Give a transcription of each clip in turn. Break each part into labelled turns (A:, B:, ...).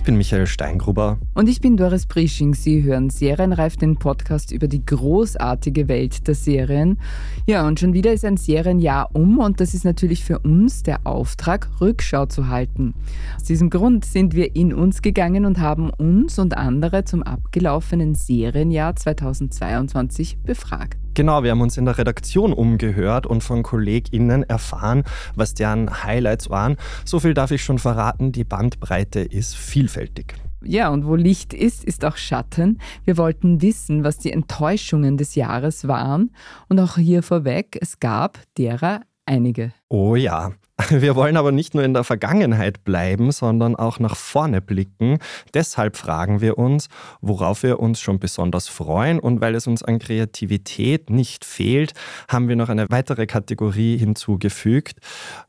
A: Ich bin Michael Steingruber.
B: Und ich bin Doris Prisching. Sie hören Serienreif, den Podcast über die großartige Welt der Serien. Ja, und schon wieder ist ein Serienjahr um und das ist natürlich für uns der Auftrag, Rückschau zu halten. Aus diesem Grund sind wir in uns gegangen und haben uns und andere zum abgelaufenen Serienjahr 2022 befragt.
A: Genau, wir haben uns in der Redaktion umgehört und von KollegInnen erfahren, was deren Highlights waren. So viel darf ich schon verraten, die Bandbreite ist vielfältig.
B: Ja, und wo Licht ist, ist auch Schatten. Wir wollten wissen, was die Enttäuschungen des Jahres waren. Und auch hier vorweg, es gab derer einige.
A: Oh ja. Wir wollen aber nicht nur in der Vergangenheit bleiben, sondern auch nach vorne blicken. Deshalb fragen wir uns, worauf wir uns schon besonders freuen. Und weil es uns an Kreativität nicht fehlt, haben wir noch eine weitere Kategorie hinzugefügt.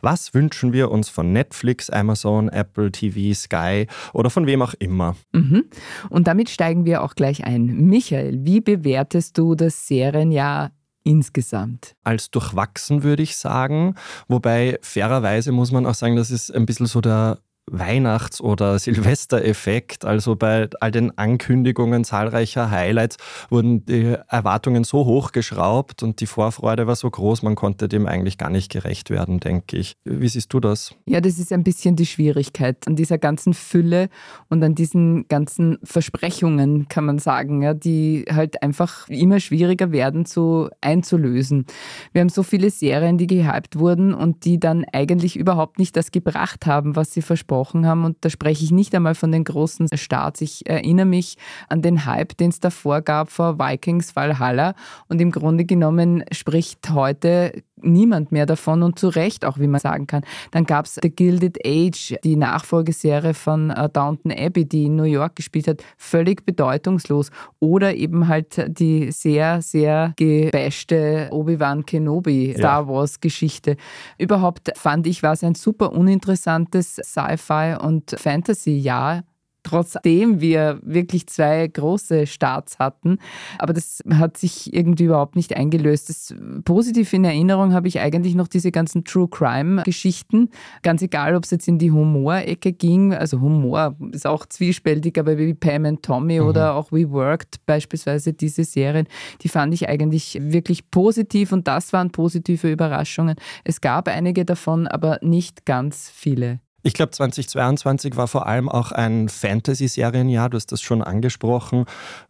A: Was wünschen wir uns von Netflix, Amazon, Apple TV, Sky oder von wem auch immer?
B: Mhm. Und damit steigen wir auch gleich ein. Michael, wie bewertest du das Serienjahr insgesamt?
A: Als durchwachsen würde ich sagen, wobei fairerweise muss man auch sagen, das ist ein bisschen so der Weihnachts- oder Silvestereffekt. Also bei all den Ankündigungen zahlreicher Highlights wurden die Erwartungen so hochgeschraubt und die Vorfreude war so groß, man konnte dem eigentlich gar nicht gerecht werden, denke ich. Wie siehst du das?
B: Ja, das ist ein bisschen die Schwierigkeit an dieser ganzen Fülle und an diesen ganzen Versprechungen, kann man sagen, ja, die halt einfach immer schwieriger werden zu einzulösen. Wir haben so viele Serien, die gehypt wurden und die dann eigentlich überhaupt nicht das gebracht haben, was sie versprochen gesprochen haben. Und da spreche ich nicht einmal von den großen Starts. Ich erinnere mich an den Hype, den es davor gab vor Vikings Valhalla. Und im Grunde genommen spricht heute niemand mehr davon und zu Recht auch, wie man sagen kann. Dann gab es The Gilded Age, die Nachfolgeserie von uh, Downton Abbey, die in New York gespielt hat, völlig bedeutungslos. Oder eben halt die sehr, sehr gebashte Obi-Wan Kenobi Star Wars Geschichte. Überhaupt fand ich, war es ein super uninteressantes Sci-Fi und Fantasy-Jahr trotzdem wir wirklich zwei große Starts hatten. Aber das hat sich irgendwie überhaupt nicht eingelöst. Das positiv in Erinnerung habe ich eigentlich noch diese ganzen True Crime-Geschichten. Ganz egal, ob es jetzt in die Humorecke ging. Also Humor ist auch zwiespältig, aber wie Pam and Tommy mhm. oder auch We Worked beispielsweise diese Serien, die fand ich eigentlich wirklich positiv und das waren positive Überraschungen. Es gab einige davon, aber nicht ganz viele.
A: Ich glaube, 2022 war vor allem auch ein Fantasy-Serienjahr. Du hast das schon angesprochen.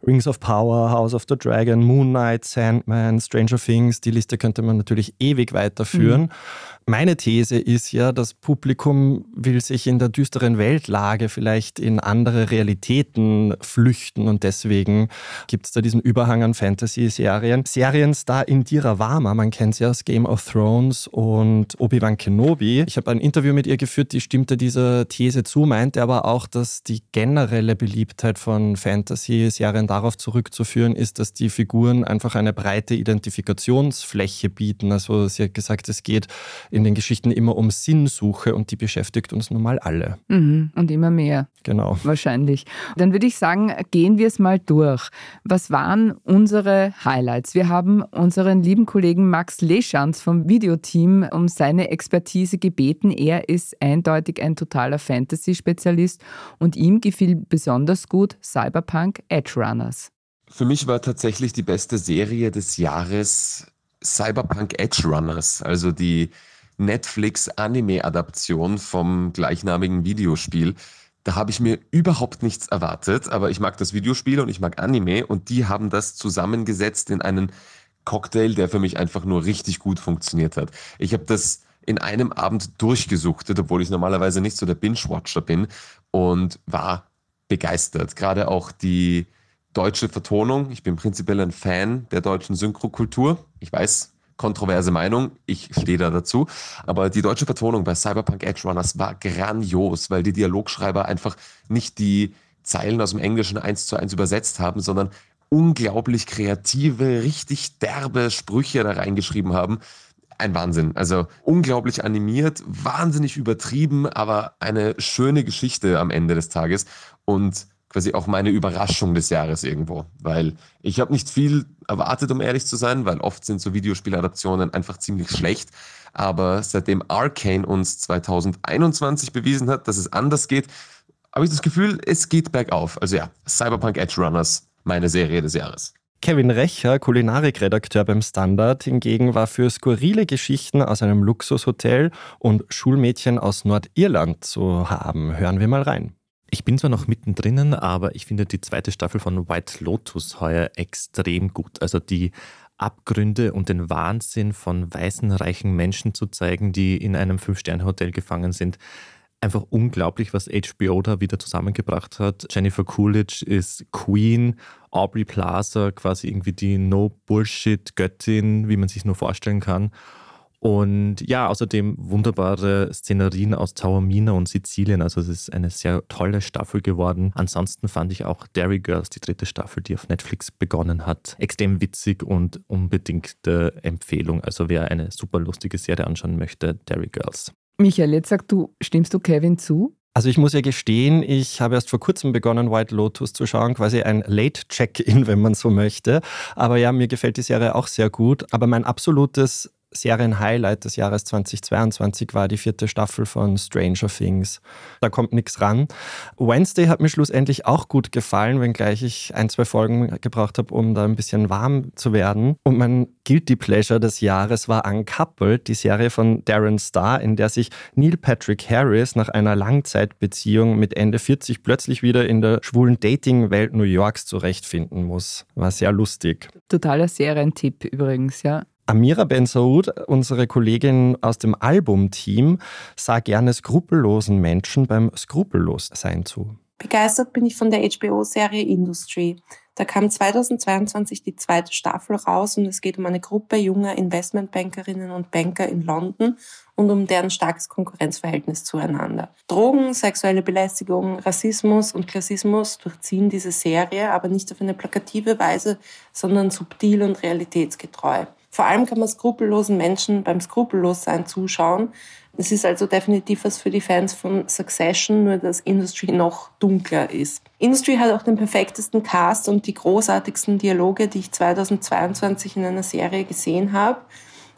A: Rings of Power, House of the Dragon, Moon Knight, Sandman, Stranger Things. Die Liste könnte man natürlich ewig weiterführen. Mhm. Meine These ist ja, das Publikum will sich in der düsteren Weltlage vielleicht in andere Realitäten flüchten und deswegen gibt es da diesen Überhang an Fantasy-Serien. Serienstar Indira Varma, man kennt sie aus Game of Thrones und Obi-Wan Kenobi. Ich habe ein Interview mit ihr geführt, die stimmte dieser These zu, meinte aber auch, dass die generelle Beliebtheit von Fantasy-Serien darauf zurückzuführen ist, dass die Figuren einfach eine breite Identifikationsfläche bieten. Also sie hat gesagt, es geht in den Geschichten immer um Sinnsuche und die beschäftigt uns nun mal alle.
B: Mhm. Und immer mehr.
A: Genau.
B: Wahrscheinlich. Dann würde ich sagen, gehen wir es mal durch. Was waren unsere Highlights? Wir haben unseren lieben Kollegen Max Leschanz vom Videoteam um seine Expertise gebeten. Er ist eindeutig ein totaler Fantasy-Spezialist und ihm gefiel besonders gut Cyberpunk Edge Runners.
C: Für mich war tatsächlich die beste Serie des Jahres Cyberpunk Edge Runners, also die Netflix-Anime-Adaption vom gleichnamigen Videospiel. Da habe ich mir überhaupt nichts erwartet, aber ich mag das Videospiel und ich mag Anime und die haben das zusammengesetzt in einen Cocktail, der für mich einfach nur richtig gut funktioniert hat. Ich habe das in einem Abend durchgesuchtet, obwohl ich normalerweise nicht so der Binge-Watcher bin und war begeistert. Gerade auch die deutsche Vertonung. Ich bin prinzipiell ein Fan der deutschen Synchrokultur. Ich weiß, kontroverse Meinung, ich stehe da dazu. Aber die deutsche Vertonung bei Cyberpunk Edge Runners war grandios, weil die Dialogschreiber einfach nicht die Zeilen aus dem Englischen eins zu eins übersetzt haben, sondern unglaublich kreative, richtig derbe Sprüche da reingeschrieben haben. Ein Wahnsinn. Also unglaublich animiert, wahnsinnig übertrieben, aber eine schöne Geschichte am Ende des Tages. Und quasi auch meine Überraschung des Jahres irgendwo, weil ich habe nicht viel erwartet, um ehrlich zu sein, weil oft sind so Videospieladaptionen einfach ziemlich schlecht. Aber seitdem Arcane uns 2021 bewiesen hat, dass es anders geht, habe ich das Gefühl, es geht bergauf. Also ja, Cyberpunk Edge Runners, meine Serie des Jahres.
A: Kevin Recher, Kulinarikredakteur beim Standard, hingegen war für skurrile Geschichten aus einem Luxushotel und Schulmädchen aus Nordirland zu haben. Hören wir mal rein.
D: Ich bin zwar noch mittendrin, aber ich finde die zweite Staffel von White Lotus heuer extrem gut. Also die Abgründe und den Wahnsinn von weißen, reichen Menschen zu zeigen, die in einem Fünf-Sterne-Hotel gefangen sind. Einfach unglaublich, was HBO da wieder zusammengebracht hat. Jennifer Coolidge ist Queen, Aubrey Plaza quasi irgendwie die No-Bullshit-Göttin, wie man sich nur vorstellen kann. Und ja, außerdem wunderbare Szenerien aus Taormina und Sizilien. Also es ist eine sehr tolle Staffel geworden. Ansonsten fand ich auch Dairy Girls, die dritte Staffel, die auf Netflix begonnen hat, extrem witzig und unbedingte Empfehlung. Also wer eine super lustige Serie anschauen möchte, Dairy Girls.
B: Michael, jetzt sag du, stimmst du Kevin zu?
A: Also ich muss ja gestehen, ich habe erst vor kurzem begonnen, White Lotus zu schauen, quasi ein Late-Check-In, wenn man so möchte. Aber ja, mir gefällt die Serie auch sehr gut. Aber mein absolutes Serienhighlight des Jahres 2022 war die vierte Staffel von Stranger Things. Da kommt nichts ran. Wednesday hat mir schlussendlich auch gut gefallen, wenngleich ich ein, zwei Folgen gebraucht habe, um da ein bisschen warm zu werden. Und mein Guilty Pleasure des Jahres war Uncoupled, die Serie von Darren Star, in der sich Neil Patrick Harris nach einer Langzeitbeziehung mit Ende 40 plötzlich wieder in der schwulen Dating-Welt New Yorks zurechtfinden muss. War sehr lustig.
B: Totaler Serientipp übrigens, ja.
A: Amira Ben Saud, unsere Kollegin aus dem Albumteam, sah gerne skrupellosen Menschen beim Skrupellossein zu.
E: Begeistert bin ich von der HBO-Serie Industry. Da kam 2022 die zweite Staffel raus und es geht um eine Gruppe junger Investmentbankerinnen und Banker in London und um deren starkes Konkurrenzverhältnis zueinander. Drogen, sexuelle Belästigung, Rassismus und Klassismus durchziehen diese Serie, aber nicht auf eine plakative Weise, sondern subtil und realitätsgetreu. Vor allem kann man skrupellosen Menschen beim Skrupellossein zuschauen. Es ist also definitiv was für die Fans von Succession, nur dass Industry noch dunkler ist. Industry hat auch den perfektesten Cast und die großartigsten Dialoge, die ich 2022 in einer Serie gesehen habe.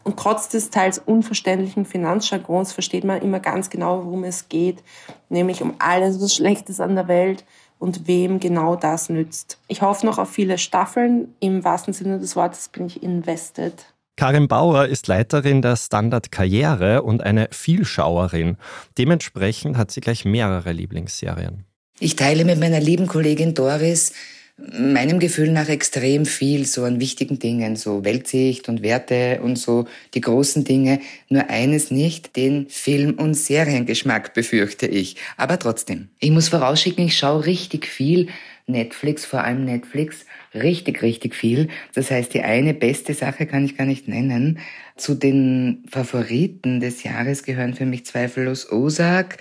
E: Und trotz des teils unverständlichen Finanzjargons versteht man immer ganz genau, worum es geht, nämlich um alles, was schlecht ist an der Welt und wem genau das nützt. Ich hoffe noch auf viele Staffeln. Im wahrsten Sinne des Wortes bin ich invested.
A: Karin Bauer ist Leiterin der Standard Karriere und eine Vielschauerin. Dementsprechend hat sie gleich mehrere Lieblingsserien.
F: Ich teile mit meiner lieben Kollegin Doris meinem Gefühl nach extrem viel so an wichtigen Dingen, so Weltsicht und Werte und so die großen Dinge. Nur eines nicht, den Film- und Seriengeschmack befürchte ich. Aber trotzdem. Ich muss vorausschicken, ich schaue richtig viel Netflix, vor allem Netflix, richtig, richtig viel. Das heißt, die eine beste Sache kann ich gar nicht nennen. Zu den Favoriten des Jahres gehören für mich zweifellos Ozark,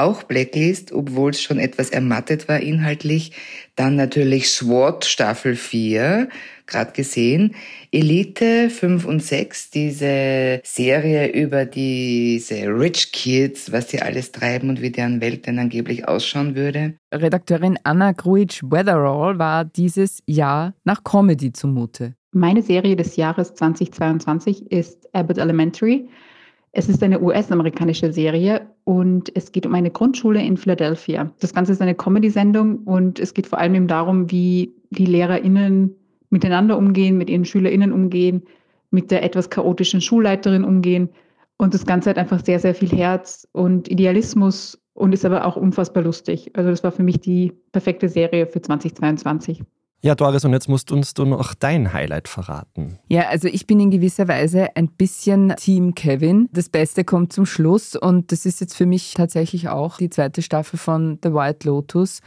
F: auch Blacklist, obwohl es schon etwas ermattet war inhaltlich. Dann natürlich SWAT Staffel 4, gerade gesehen. Elite 5 und 6, diese Serie über diese Rich Kids, was die alles treiben und wie deren Welt denn angeblich ausschauen würde.
B: Redakteurin Anna Gruitsch-Weatherall war dieses Jahr nach Comedy zumute.
G: Meine Serie des Jahres 2022 ist Abbott Elementary. Es ist eine US-amerikanische Serie und es geht um eine Grundschule in Philadelphia. Das Ganze ist eine Comedy-Sendung und es geht vor allem eben darum, wie die LehrerInnen miteinander umgehen, mit ihren SchülerInnen umgehen, mit der etwas chaotischen Schulleiterin umgehen. Und das Ganze hat einfach sehr, sehr viel Herz und Idealismus und ist aber auch unfassbar lustig. Also das war für mich die perfekte Serie für 2022.
A: Ja, Doris, und jetzt musst uns du noch dein Highlight verraten.
B: Ja, also ich bin in gewisser Weise ein bisschen Team Kevin. Das Beste kommt zum Schluss und das ist jetzt für mich tatsächlich auch die zweite Staffel von The White Lotus.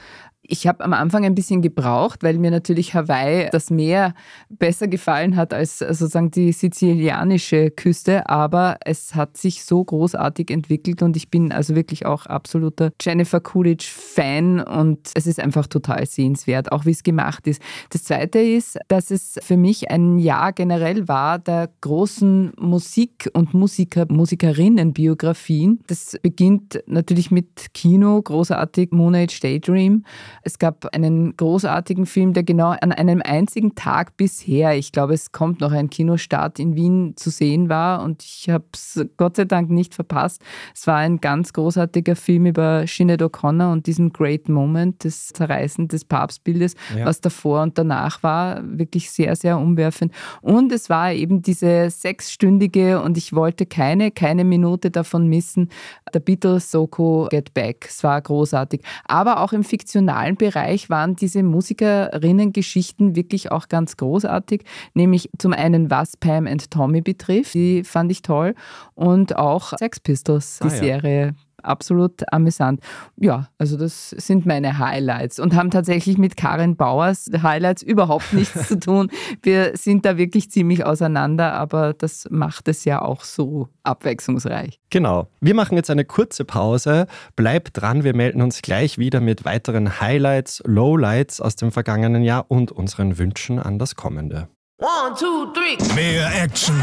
B: Ich habe am Anfang ein bisschen gebraucht, weil mir natürlich Hawaii das Meer besser gefallen hat als sozusagen die sizilianische Küste, aber es hat sich so großartig entwickelt und ich bin also wirklich auch absoluter Jennifer Coolidge-Fan und es ist einfach total sehenswert, auch wie es gemacht ist. Das Zweite ist, dass es für mich ein Jahr generell war der großen Musik- und Musiker, Musikerinnen-Biografien. Das beginnt natürlich mit Kino, großartig Moonage Daydream. Es gab einen großartigen Film, der genau an einem einzigen Tag bisher, ich glaube, es kommt noch ein Kinostart in Wien zu sehen war und ich habe es Gott sei Dank nicht verpasst. Es war ein ganz großartiger Film über Sinead O'Connor und diesen Great Moment, das Zerreißen des Papstbildes, ja. was davor und danach war, wirklich sehr, sehr umwerfend. Und es war eben diese sechsstündige und ich wollte keine, keine Minute davon missen, der Beatles Soko Get Back. Es war großartig. Aber auch im fiktionalen Bereich waren diese Musikerinnen-Geschichten wirklich auch ganz großartig. Nämlich zum einen, was Pam and Tommy betrifft, die fand ich toll. Und auch Sex Pistols, die ah, ja. Serie absolut amüsant. Ja, also das sind meine Highlights und haben tatsächlich mit Karin Bauers Highlights überhaupt nichts zu tun. Wir sind da wirklich ziemlich auseinander, aber das macht es ja auch so abwechslungsreich.
A: Genau. Wir machen jetzt eine kurze Pause. Bleibt dran, wir melden uns gleich wieder mit weiteren Highlights, Lowlights aus dem vergangenen Jahr und unseren Wünschen an das kommende.
H: One, two, three. Mehr Action.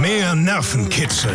H: Mehr Nervenkitzel.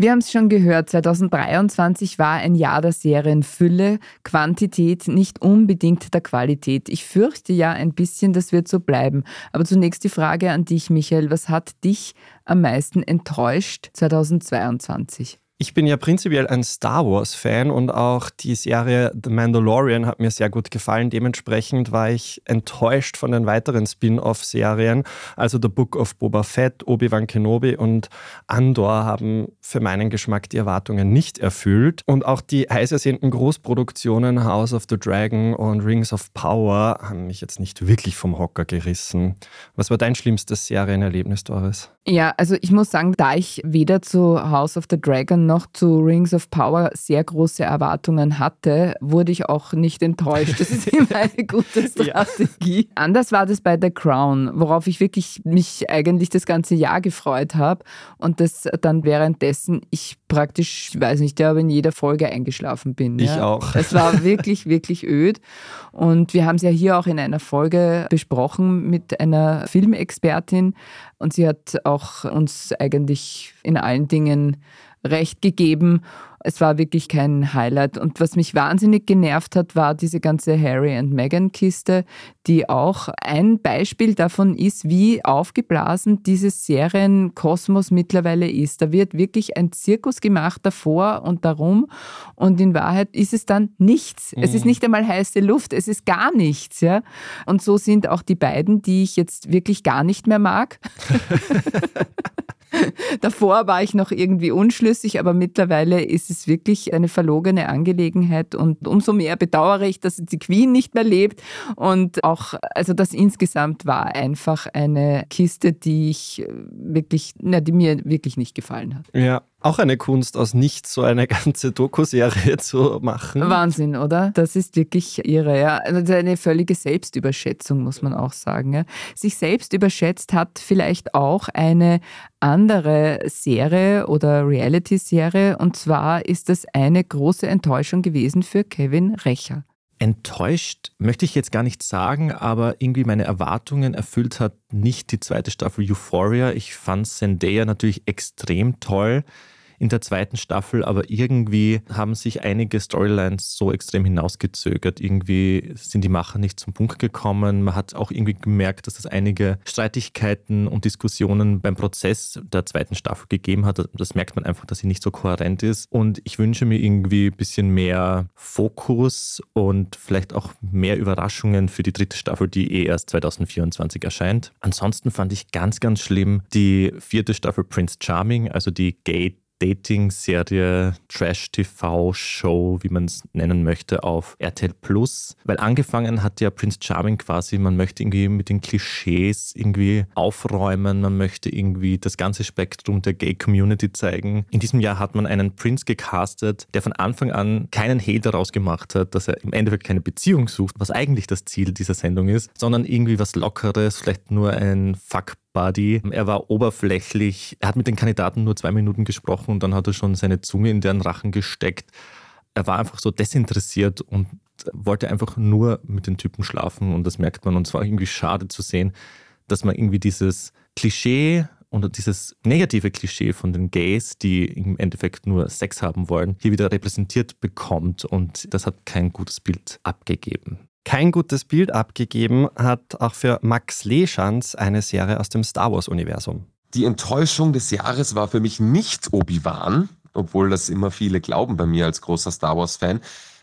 B: Wir haben es schon gehört, 2023 war ein Jahr der Serienfülle, Quantität nicht unbedingt der Qualität. Ich fürchte ja ein bisschen, das wird so bleiben. Aber zunächst die Frage an dich, Michael, was hat dich am meisten enttäuscht 2022?
A: Ich bin ja prinzipiell ein Star Wars-Fan und auch die Serie The Mandalorian hat mir sehr gut gefallen. Dementsprechend war ich enttäuscht von den weiteren Spin-off-Serien. Also The Book of Boba Fett, Obi-Wan Kenobi und Andor haben für meinen Geschmack die Erwartungen nicht erfüllt. Und auch die heiß ersehnten Großproduktionen House of the Dragon und Rings of Power haben mich jetzt nicht wirklich vom Hocker gerissen. Was war dein schlimmstes Serienerlebnis, Doris?
B: Ja, also ich muss sagen, da ich weder zu House of the Dragon noch zu Rings of Power sehr große Erwartungen hatte, wurde ich auch nicht enttäuscht. Das ist immer eine gute Strategie. Ja. Anders war das bei The Crown, worauf ich wirklich mich eigentlich das ganze Jahr gefreut habe und das dann währenddessen ich praktisch, ich weiß nicht, aber in jeder Folge eingeschlafen bin.
A: Ich ja. auch.
B: Es war wirklich, wirklich öd. Und wir haben es ja hier auch in einer Folge besprochen mit einer Filmexpertin und sie hat auch uns eigentlich in allen Dingen recht gegeben. Es war wirklich kein Highlight. Und was mich wahnsinnig genervt hat, war diese ganze Harry and Meghan Kiste, die auch ein Beispiel davon ist, wie aufgeblasen dieses Serienkosmos mittlerweile ist. Da wird wirklich ein Zirkus gemacht davor und darum. Und in Wahrheit ist es dann nichts. Mhm. Es ist mhm. nicht einmal heiße Luft. Es ist gar nichts. Ja? Und so sind auch die beiden, die ich jetzt wirklich gar nicht mehr mag. Davor war ich noch irgendwie unschlüssig, aber mittlerweile ist es wirklich eine verlogene Angelegenheit und umso mehr bedauere ich, dass die Queen nicht mehr lebt und auch, also das insgesamt war einfach eine Kiste, die ich wirklich, na, die mir wirklich nicht gefallen hat.
A: Ja, auch eine Kunst, aus nichts so eine ganze Doku-Serie zu machen.
B: Wahnsinn, oder? Das ist wirklich irre. Ja. Also eine völlige Selbstüberschätzung, muss man auch sagen. Ja. Sich selbst überschätzt hat vielleicht auch eine andere Serie oder Reality-Serie. Und zwar ist das eine große Enttäuschung gewesen für Kevin Recher.
D: Enttäuscht möchte ich jetzt gar nicht sagen, aber irgendwie meine Erwartungen erfüllt hat nicht die zweite Staffel Euphoria. Ich fand Zendaya natürlich extrem toll in der zweiten Staffel, aber irgendwie haben sich einige Storylines so extrem hinausgezögert. Irgendwie sind die Macher nicht zum Punkt gekommen. Man hat auch irgendwie gemerkt, dass es einige Streitigkeiten und Diskussionen beim Prozess der zweiten Staffel gegeben hat. Das merkt man einfach, dass sie nicht so kohärent ist. Und ich wünsche mir irgendwie ein bisschen mehr Fokus und vielleicht auch mehr Überraschungen für die dritte Staffel, die eh erst 2024 erscheint. Ansonsten fand ich ganz, ganz schlimm die vierte Staffel Prince Charming, also die Gay Dating-Serie, Trash-TV-Show, wie man es nennen möchte, auf RTL Plus. Weil angefangen hat ja Prince Charming quasi, man möchte irgendwie mit den Klischees irgendwie aufräumen, man möchte irgendwie das ganze Spektrum der Gay-Community zeigen. In diesem Jahr hat man einen Prince gecastet, der von Anfang an keinen Hehl daraus gemacht hat, dass er im Endeffekt keine Beziehung sucht, was eigentlich das Ziel dieser Sendung ist, sondern irgendwie was Lockeres, vielleicht nur ein Fuck Buddy. Er war oberflächlich. Er hat mit den Kandidaten nur zwei Minuten gesprochen und dann hat er schon seine Zunge in deren Rachen gesteckt. Er war einfach so desinteressiert und wollte einfach nur mit den Typen schlafen und das merkt man. Und es war irgendwie schade zu sehen, dass man irgendwie dieses Klischee und dieses negative Klischee von den Gays, die im Endeffekt nur Sex haben wollen, hier wieder repräsentiert bekommt. Und das hat kein gutes Bild abgegeben.
A: Kein gutes Bild abgegeben hat auch für Max Leschanz eine Serie aus dem Star Wars-Universum.
C: Die Enttäuschung des Jahres war für mich nicht Obi-Wan, obwohl das immer viele glauben bei mir als großer Star Wars-Fan,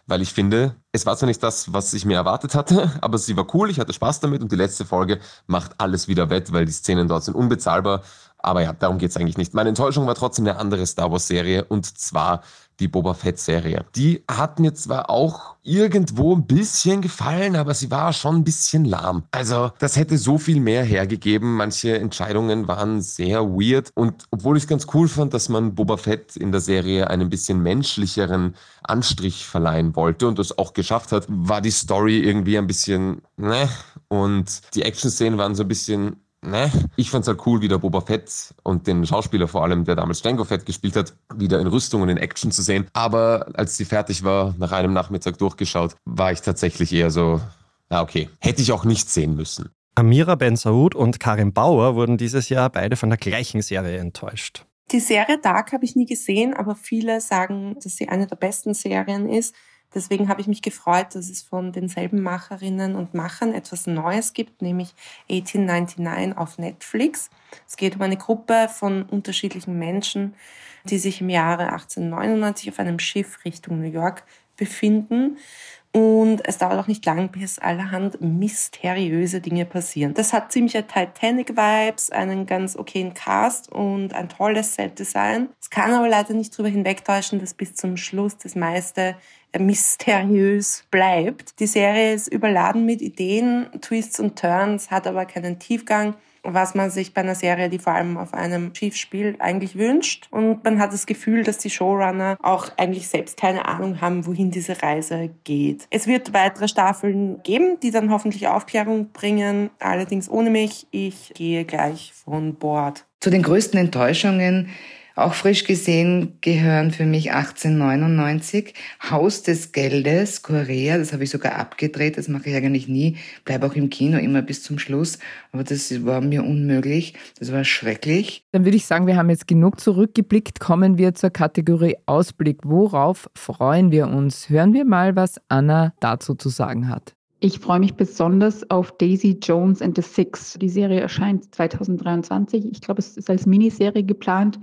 C: weil ich finde, es war zwar nicht das, was ich mir erwartet hatte, aber sie war cool, ich hatte Spaß damit und die letzte Folge macht alles wieder wett, weil die Szenen dort sind unbezahlbar. Aber ja, darum geht es eigentlich nicht. Meine Enttäuschung war trotzdem eine andere Star Wars-Serie und zwar die Boba Fett-Serie. Die hat mir zwar auch irgendwo ein bisschen gefallen, aber sie war schon ein bisschen lahm. Also, das hätte so viel mehr hergegeben. Manche Entscheidungen waren sehr weird. Und obwohl ich es ganz cool fand, dass man Boba Fett in der Serie einen bisschen menschlicheren Anstrich verleihen wollte und das auch geschafft hat, war die Story irgendwie ein bisschen, ne? Und die Action-Szenen waren so ein bisschen ne, ich fand's halt cool, wieder Boba Fett und den Schauspieler vor allem, der damals Django Fett gespielt hat, wieder in Rüstung und in Action zu sehen. Aber als sie fertig war, nach einem Nachmittag durchgeschaut, war ich tatsächlich eher so, na okay, hätte ich auch nicht sehen müssen.
A: Amira Ben Saud und Karin Bauer wurden dieses Jahr beide von der gleichen Serie enttäuscht.
E: Die Serie Dark habe ich nie gesehen, aber viele sagen, dass sie eine der besten Serien ist. Deswegen habe ich mich gefreut, dass es von denselben Macherinnen und Machern etwas Neues gibt, nämlich 1899 auf Netflix. Es geht um eine Gruppe von unterschiedlichen Menschen, die sich im Jahre 1899 auf einem Schiff Richtung New York befinden. Und es dauert auch nicht lang, bis allerhand mysteriöse Dinge passieren. Das hat ziemliche Titanic-Vibes, einen ganz okayen Cast und ein tolles Set-Design. Es kann aber leider nicht darüber hinwegtäuschen, dass bis zum Schluss das meiste mysteriös bleibt. Die Serie ist überladen mit Ideen, Twists und Turns, hat aber keinen Tiefgang was man sich bei einer Serie, die vor allem auf einem Schiff spielt, eigentlich wünscht. Und man hat das Gefühl, dass die Showrunner auch eigentlich selbst keine Ahnung haben, wohin diese Reise geht. Es wird weitere Staffeln geben, die dann hoffentlich Aufklärung bringen, allerdings ohne mich. Ich gehe gleich von Bord.
F: Zu den größten Enttäuschungen auch frisch gesehen gehören für mich 1899, Haus des Geldes, Korea, das habe ich sogar abgedreht, das mache ich eigentlich nie, bleibe auch im Kino immer bis zum Schluss, aber das war mir unmöglich, das war schrecklich.
B: Dann würde ich sagen, wir haben jetzt genug zurückgeblickt, kommen wir zur Kategorie Ausblick. Worauf freuen wir uns? Hören wir mal, was Anna dazu zu sagen hat.
G: Ich freue mich besonders auf Daisy Jones and the Six. Die Serie erscheint 2023. Ich glaube, es ist als Miniserie geplant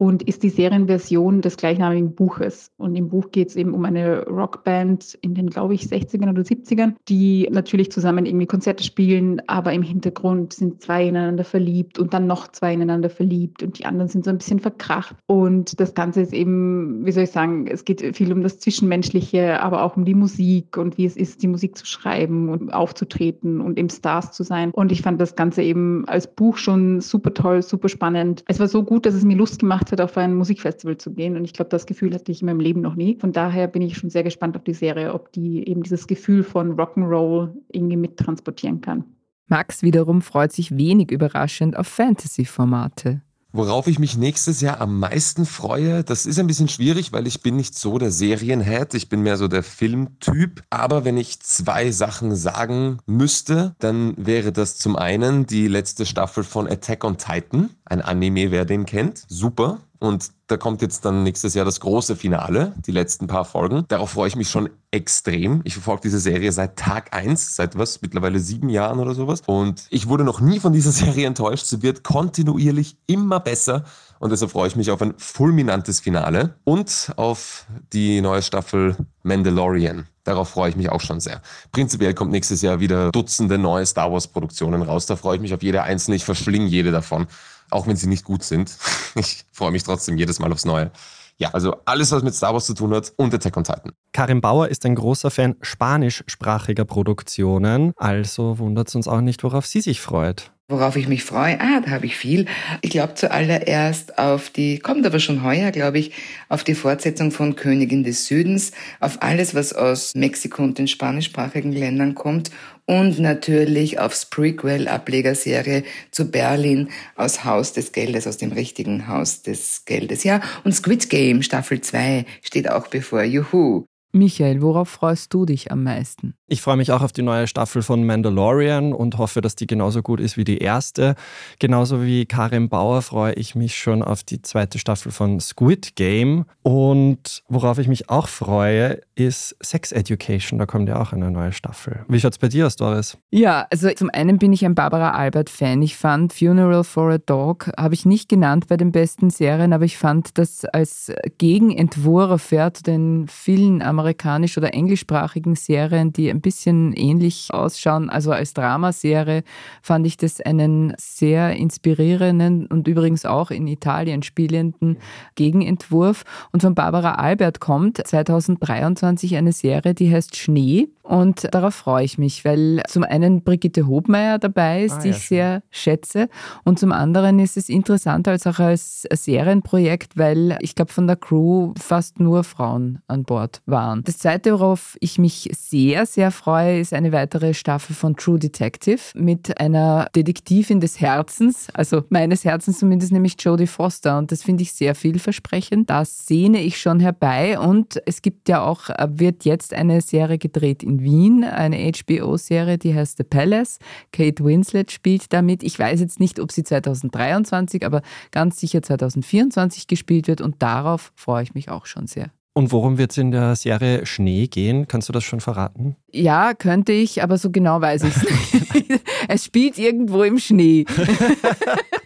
G: und ist die Serienversion des gleichnamigen Buches. Und im Buch geht es eben um eine Rockband in den, glaube ich, 60ern oder 70ern, die natürlich zusammen irgendwie Konzerte spielen, aber im Hintergrund sind zwei ineinander verliebt und dann noch zwei ineinander verliebt und die anderen sind so ein bisschen verkracht. Und das Ganze ist eben, wie soll ich sagen, es geht viel um das Zwischenmenschliche, aber auch um die Musik und wie es ist, die Musik zu schreiben und aufzutreten und eben Stars zu sein. Und ich fand das Ganze eben als Buch schon super toll, super spannend. Es war so gut, dass es mir Lust gemacht hat, auf ein Musikfestival zu gehen. Und ich glaube, das Gefühl hatte ich in meinem Leben noch nie. Von daher bin ich schon sehr gespannt auf die Serie, ob die eben dieses Gefühl von Rock'n'Roll irgendwie mittransportieren kann.
B: Max wiederum freut sich wenig überraschend auf Fantasy-Formate.
C: Worauf ich mich nächstes Jahr am meisten freue, das ist ein bisschen schwierig, weil ich bin nicht so der Serienhead, ich bin mehr so der Filmtyp. Aber wenn ich zwei Sachen sagen müsste, dann wäre das zum einen die letzte Staffel von Attack on Titan, ein Anime, wer den kennt. Super. Und da kommt jetzt dann nächstes Jahr das große Finale, die letzten paar Folgen. Darauf freue ich mich schon extrem. Ich verfolge diese Serie seit Tag eins, seit was, mittlerweile sieben Jahren oder sowas. Und ich wurde noch nie von dieser Serie enttäuscht. Sie wird kontinuierlich immer besser. Und deshalb freue ich mich auf ein fulminantes Finale und auf die neue Staffel Mandalorian. Darauf freue ich mich auch schon sehr. Prinzipiell kommt nächstes Jahr wieder Dutzende neue Star Wars-Produktionen raus. Da freue ich mich auf jede einzelne. Ich verschlinge jede davon, auch wenn sie nicht gut sind. Ich freue mich trotzdem jedes Mal aufs Neue. Ja, also alles, was mit Star Wars zu tun hat und Attack on Titan.
A: Karim Bauer ist ein großer Fan spanischsprachiger Produktionen, also wundert es uns auch nicht, worauf sie sich freut.
F: Worauf ich mich freue, ah, da habe ich viel. Ich glaube zuallererst auf die, kommt aber schon heuer, glaube ich, auf die Fortsetzung von Königin des Südens, auf alles, was aus Mexiko und den spanischsprachigen Ländern kommt und natürlich aufs Prequel-Ablegerserie zu Berlin aus Haus des Geldes, aus dem richtigen Haus des Geldes. Ja, und Squid Game Staffel 2 steht auch bevor. Juhu.
B: Michael, worauf freust du dich am meisten?
A: Ich freue mich auch auf die neue Staffel von Mandalorian und hoffe, dass die genauso gut ist wie die erste. Genauso wie Karin Bauer freue ich mich schon auf die zweite Staffel von Squid Game. Und worauf ich mich auch freue, ist Sex Education. Da kommt ja auch eine neue Staffel. Wie schaut es bei dir aus, Doris?
B: Ja, also zum einen bin ich ein Barbara Albert-Fan. Ich fand Funeral for a Dog, habe ich nicht genannt bei den besten Serien, aber ich fand das als Gegenentwurf ja, zu den vielen amerikanisch- oder englischsprachigen Serien, die ein bisschen ähnlich ausschauen. Also als Dramaserie fand ich das einen sehr inspirierenden und übrigens auch in Italien spielenden Gegenentwurf. Und von Barbara Albert kommt 2023 eine Serie, die heißt Schnee. Und darauf freue ich mich, weil zum einen Brigitte Hobmeier dabei ist, ah, die ja, ich sehr schätze. Und zum anderen ist es interessant als auch als Serienprojekt, weil ich glaube, von der Crew fast nur Frauen an Bord waren. Das zweite, worauf ich mich sehr, sehr freue, ist eine weitere Staffel von True Detective mit einer Detektivin des Herzens, also meines Herzens zumindest, nämlich Jodie Foster. Und das finde ich sehr vielversprechend. Da sehne ich schon herbei. Und es gibt ja auch, wird jetzt eine Serie gedreht in Wien, eine HBO-Serie, die heißt The Palace. Kate Winslet spielt damit. Ich weiß jetzt nicht, ob sie 2023, aber ganz sicher 2024 gespielt wird und darauf freue ich mich auch schon sehr.
A: Und worum wird es in der Serie Schnee gehen? Kannst du das schon verraten?
B: Ja, könnte ich, aber so genau weiß ich es nicht. es spielt irgendwo im Schnee.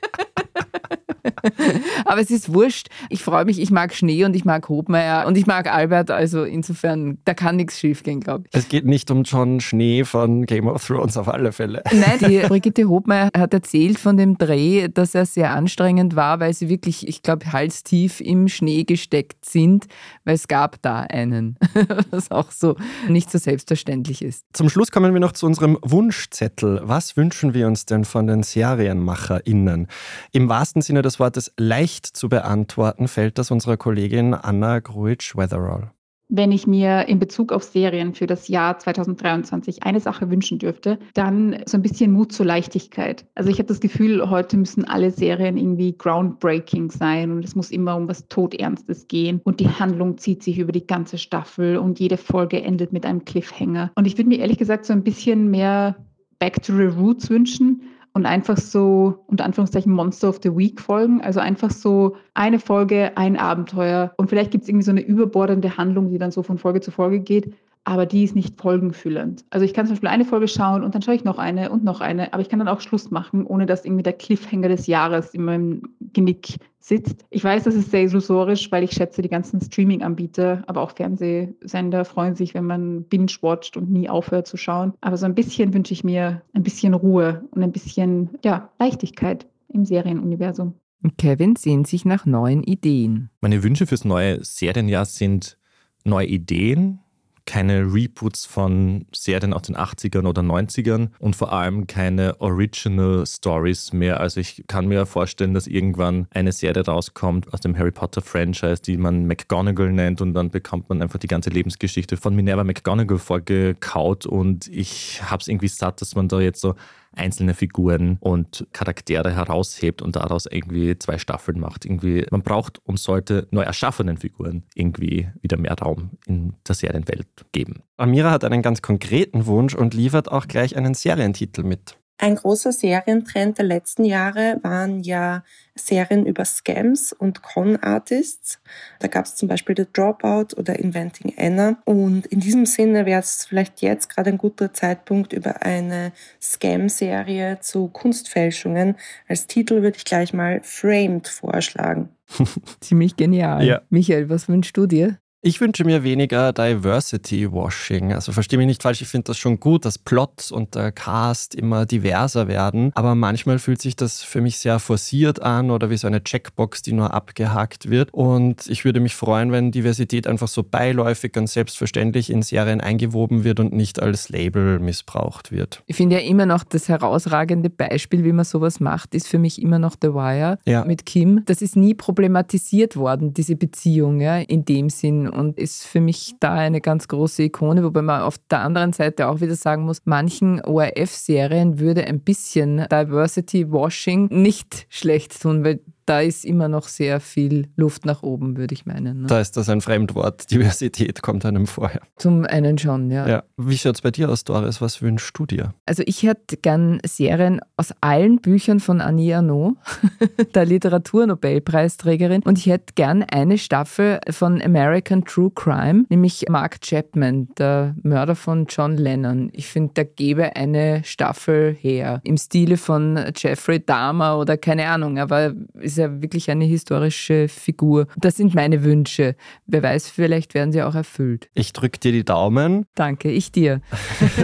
B: Aber es ist wurscht. Ich freue mich, ich mag Schnee und ich mag Hobmeier und ich mag Albert. Also insofern, da kann nichts schiefgehen, glaube ich.
A: Es geht nicht um John Schnee von Game of Thrones auf alle Fälle.
B: Nein, die Brigitte Hobmeier hat erzählt von dem Dreh, dass er sehr anstrengend war, weil sie wirklich, ich glaube, halstief im Schnee gesteckt sind, weil es gab da einen, was auch so nicht so selbstverständlich ist.
A: Zum Schluss kommen wir noch zu unserem Wunschzettel. Was wünschen wir uns denn von den SerienmacherInnen? Im wahrsten Sinne des Wortes leicht zu beantworten, fällt das unserer Kollegin Anna Gruitsch-Weatherall.
G: Wenn ich mir in Bezug auf Serien für das Jahr 2023 eine Sache wünschen dürfte, dann so ein bisschen Mut zur Leichtigkeit. Also ich habe das Gefühl, heute müssen alle Serien irgendwie groundbreaking sein und es muss immer um was Todernstes gehen und die Handlung zieht sich über die ganze Staffel und jede Folge endet mit einem Cliffhanger. Und ich würde mir ehrlich gesagt so ein bisschen mehr Back to the Roots wünschen und einfach so unter Anführungszeichen Monster of the Week folgen. Also einfach so eine Folge, ein Abenteuer. Und vielleicht gibt es irgendwie so eine überbordende Handlung, die dann so von Folge zu Folge geht aber die ist nicht folgenfüllend. Also ich kann zum Beispiel eine Folge schauen und dann schaue ich noch eine und noch eine, aber ich kann dann auch Schluss machen, ohne dass irgendwie der Cliffhanger des Jahres in meinem Genick sitzt. Ich weiß, das ist sehr illusorisch, weil ich schätze, die ganzen Streaming-Anbieter, aber auch Fernsehsender freuen sich, wenn man binge-watcht und nie aufhört zu schauen. Aber so ein bisschen wünsche ich mir ein bisschen Ruhe und ein bisschen ja, Leichtigkeit im Serienuniversum.
B: Kevin sehnt sich nach neuen Ideen.
D: Meine Wünsche fürs neue Serienjahr sind neue Ideen, keine Reboots von Serien aus den 80ern oder 90ern und vor allem keine Original Stories mehr. Also ich kann mir vorstellen, dass irgendwann eine Serie rauskommt aus dem Harry Potter Franchise, die man McGonagall nennt und dann bekommt man einfach die ganze Lebensgeschichte von Minerva McGonagall vorgekaut und ich habe es irgendwie satt, dass man da jetzt so einzelne Figuren und Charaktere heraushebt und daraus irgendwie zwei Staffeln macht. Irgendwie, man braucht und sollte neu erschaffenen Figuren irgendwie wieder mehr Raum in der Serienwelt geben.
A: Amira hat einen ganz konkreten Wunsch und liefert auch gleich einen Serientitel mit.
E: Ein großer Serientrend der letzten Jahre waren ja Serien über Scams und Con-Artists. Da gab es zum Beispiel The Dropout oder Inventing Anna. Und in diesem Sinne wäre es vielleicht jetzt gerade ein guter Zeitpunkt, über eine Scam-Serie zu Kunstfälschungen. Als Titel würde ich gleich mal Framed vorschlagen.
B: Ziemlich genial. Ja. Michael, was wünschst du dir?
A: Ich wünsche mir weniger Diversity-Washing. Also verstehe mich nicht falsch, ich finde das schon gut, dass Plot und der Cast immer diverser werden. Aber manchmal fühlt sich das für mich sehr forciert an oder wie so eine Checkbox, die nur abgehakt wird. Und ich würde mich freuen, wenn Diversität einfach so beiläufig und selbstverständlich in Serien eingewoben wird und nicht als Label missbraucht wird.
B: Ich finde ja immer noch das herausragende Beispiel, wie man sowas macht, ist für mich immer noch The Wire ja. mit Kim. Das ist nie problematisiert worden, diese Beziehung ja, in dem Sinn und ist für mich da eine ganz große Ikone, wobei man auf der anderen Seite auch wieder sagen muss, manchen ORF-Serien würde ein bisschen Diversity Washing nicht schlecht tun, weil da ist immer noch sehr viel Luft nach oben, würde ich meinen. Ne?
A: Da ist das ein Fremdwort. Diversität kommt einem vorher.
B: Zum einen schon, ja. ja.
A: Wie schaut es bei dir aus, Doris? Was wünschst du dir?
B: Also ich hätte gern Serien aus allen Büchern von Annie Arnaud, der Literaturnobelpreisträgerin. Und ich hätte gern eine Staffel von American True Crime, nämlich Mark Chapman, der Mörder von John Lennon. Ich finde, da gäbe eine Staffel her. Im Stile von Jeffrey Dahmer oder keine Ahnung, aber es ist ja wirklich eine historische Figur. Das sind meine Wünsche. Wer weiß, vielleicht werden sie auch erfüllt.
A: Ich drücke dir die Daumen.
B: Danke, ich dir.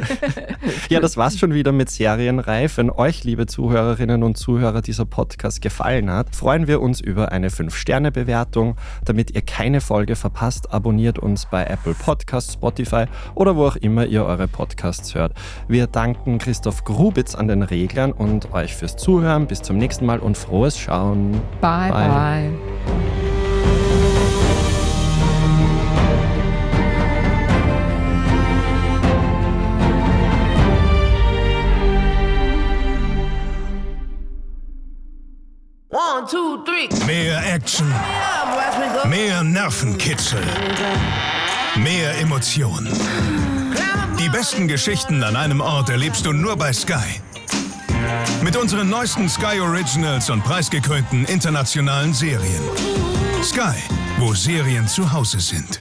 A: ja, das war's schon wieder mit Serienreif. Wenn euch, liebe Zuhörerinnen und Zuhörer, dieser Podcast gefallen hat, freuen wir uns über eine 5-Sterne-Bewertung. Damit ihr keine Folge verpasst, abonniert uns bei Apple Podcasts, Spotify oder wo auch immer ihr eure Podcasts hört. Wir danken Christoph Grubitz an den Reglern und euch fürs Zuhören. Bis zum nächsten Mal und frohes Schauen.
B: Bye, bye. bye.
H: One, two, three. Mehr Action. Mehr Nervenkitzel. Mehr Emotionen. Die besten Geschichten an einem Ort erlebst du nur bei Sky. Mit unseren neuesten Sky Originals und preisgekrönten internationalen Serien. Sky, wo Serien zu Hause sind.